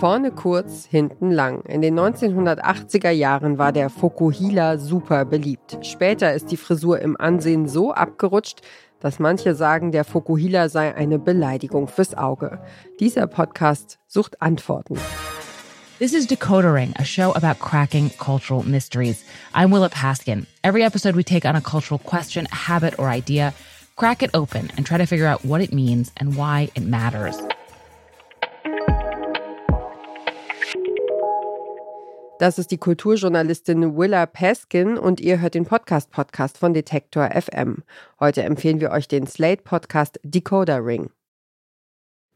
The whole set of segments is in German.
Vorne kurz, hinten lang. In den 1980er Jahren war der Fokuhila super beliebt. Später ist die Frisur im Ansehen so abgerutscht, dass manche sagen, der Fokuhila sei eine Beleidigung fürs Auge. Dieser Podcast sucht Antworten. This is Decodering, a show about cracking cultural mysteries. I'm Willa Paskin. Every episode, we take on a cultural question, habit, or idea, crack it open, and try to figure out what it means and why it matters. Das ist die Kulturjournalistin Willa Peskin und ihr hört den Podcast-Podcast von Detektor FM. Heute empfehlen wir euch den Slate-Podcast Decoder Ring.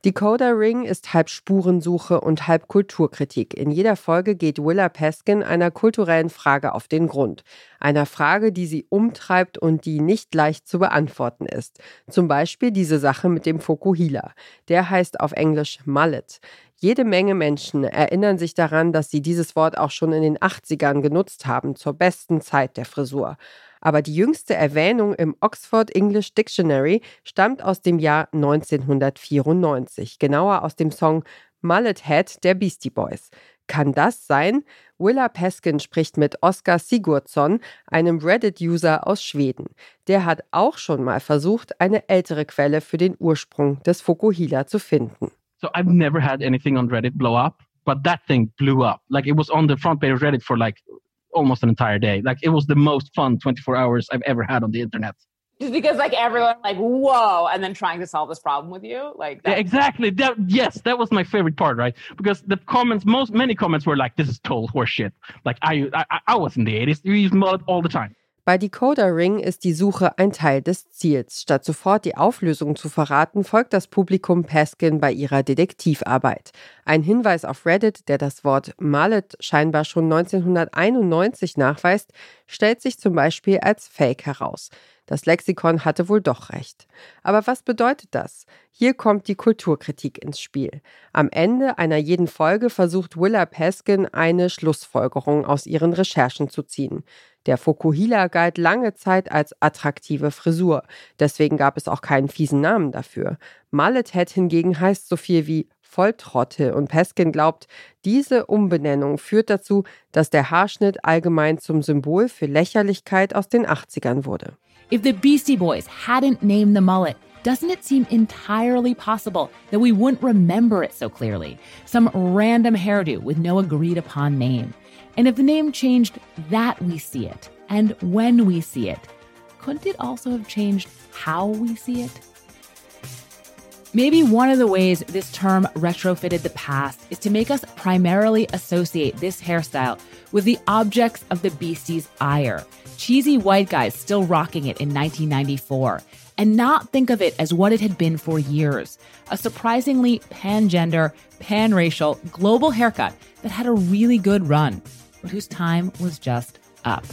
Decoder Ring ist halb Spurensuche und halb Kulturkritik. In jeder Folge geht Willa Peskin einer kulturellen Frage auf den Grund. Einer Frage, die sie umtreibt und die nicht leicht zu beantworten ist. Zum Beispiel diese Sache mit dem Fokuhila. Der heißt auf Englisch Mullet. Jede Menge Menschen erinnern sich daran, dass sie dieses Wort auch schon in den 80ern genutzt haben, zur besten Zeit der Frisur. Aber die jüngste Erwähnung im Oxford English Dictionary stammt aus dem Jahr 1994, genauer aus dem Song Mullet Head der Beastie Boys. Kann das sein? Willa Peskin spricht mit Oskar Sigurdsson, einem Reddit-User aus Schweden. Der hat auch schon mal versucht, eine ältere Quelle für den Ursprung des Fokuhila zu finden. So I've never had anything on Reddit blow up, but that thing blew up. Like it was on the front page of Reddit for like almost an entire day. Like it was the most fun 24 hours I've ever had on the internet. Just because like everyone like whoa, and then trying to solve this problem with you, like yeah, exactly. That yes, that was my favorite part, right? Because the comments, most many comments were like, "This is total horseshit." Like I, I, I was in the 80s. We used mullet all the time. Bei Decoder Ring ist die Suche ein Teil des Ziels. Statt sofort die Auflösung zu verraten, folgt das Publikum Paskin bei ihrer Detektivarbeit. Ein Hinweis auf Reddit, der das Wort Mallet scheinbar schon 1991 nachweist, stellt sich zum Beispiel als Fake heraus. Das Lexikon hatte wohl doch recht. Aber was bedeutet das? Hier kommt die Kulturkritik ins Spiel. Am Ende einer jeden Folge versucht Willa Peskin eine Schlussfolgerung aus ihren Recherchen zu ziehen. Der Fokuhila galt lange Zeit als attraktive Frisur. Deswegen gab es auch keinen fiesen Namen dafür. Mullet Head hingegen heißt so viel wie Volltrottel und Peskin glaubt, diese Umbenennung führt dazu, dass der Haarschnitt allgemein zum Symbol für Lächerlichkeit aus den 80ern wurde. If the Beastie Boys hadn't named the mullet, doesn't it seem entirely possible that we wouldn't remember it so clearly? Some random hairdo with no agreed upon name. And if the name changed that we see it and when we see it, couldn't it also have changed how we see it? Maybe one of the ways this term retrofitted the past is to make us primarily associate this hairstyle with the objects of the beastie's ire cheesy white guys still rocking it in 1994 and not think of it as what it had been for years a surprisingly pan-gender, pan-racial, global haircut that had a really good run, but whose time was just up.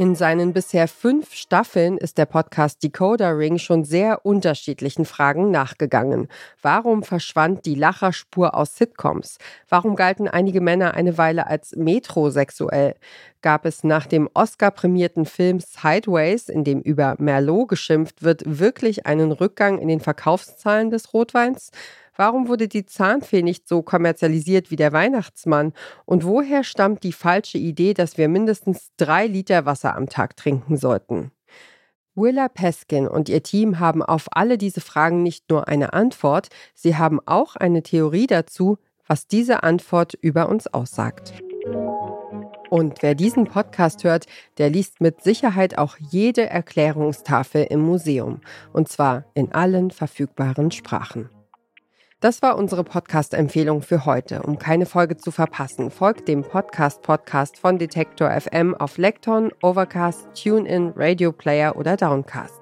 In seinen bisher fünf Staffeln ist der Podcast Decoder Ring schon sehr unterschiedlichen Fragen nachgegangen. Warum verschwand die Lacherspur aus Sitcoms? Warum galten einige Männer eine Weile als metrosexuell? Gab es nach dem Oscar-prämierten Film Sideways, in dem über Merlot geschimpft wird, wirklich einen Rückgang in den Verkaufszahlen des Rotweins? Warum wurde die Zahnfee nicht so kommerzialisiert wie der Weihnachtsmann? Und woher stammt die falsche Idee, dass wir mindestens drei Liter Wasser am Tag trinken sollten? Willa Peskin und ihr Team haben auf alle diese Fragen nicht nur eine Antwort, sie haben auch eine Theorie dazu, was diese Antwort über uns aussagt. Und wer diesen Podcast hört, der liest mit Sicherheit auch jede Erklärungstafel im Museum, und zwar in allen verfügbaren Sprachen. Das war unsere Podcast-Empfehlung für heute. Um keine Folge zu verpassen, folgt dem Podcast-Podcast von Detektor FM auf Lekton, Overcast, TuneIn, Radio Player oder Downcast.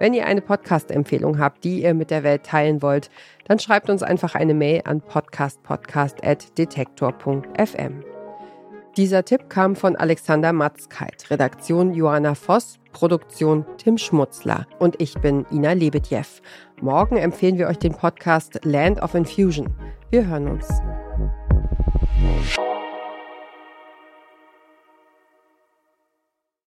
Wenn ihr eine Podcast-Empfehlung habt, die ihr mit der Welt teilen wollt, dann schreibt uns einfach eine Mail an podcastpodcast.detektor.fm. Dieser Tipp kam von Alexander Matzkeit, Redaktion Johanna Voss, Produktion Tim Schmutzler und ich bin Ina Lebedjew. Morgen empfehlen wir euch den Podcast Land of Infusion. Wir hören uns.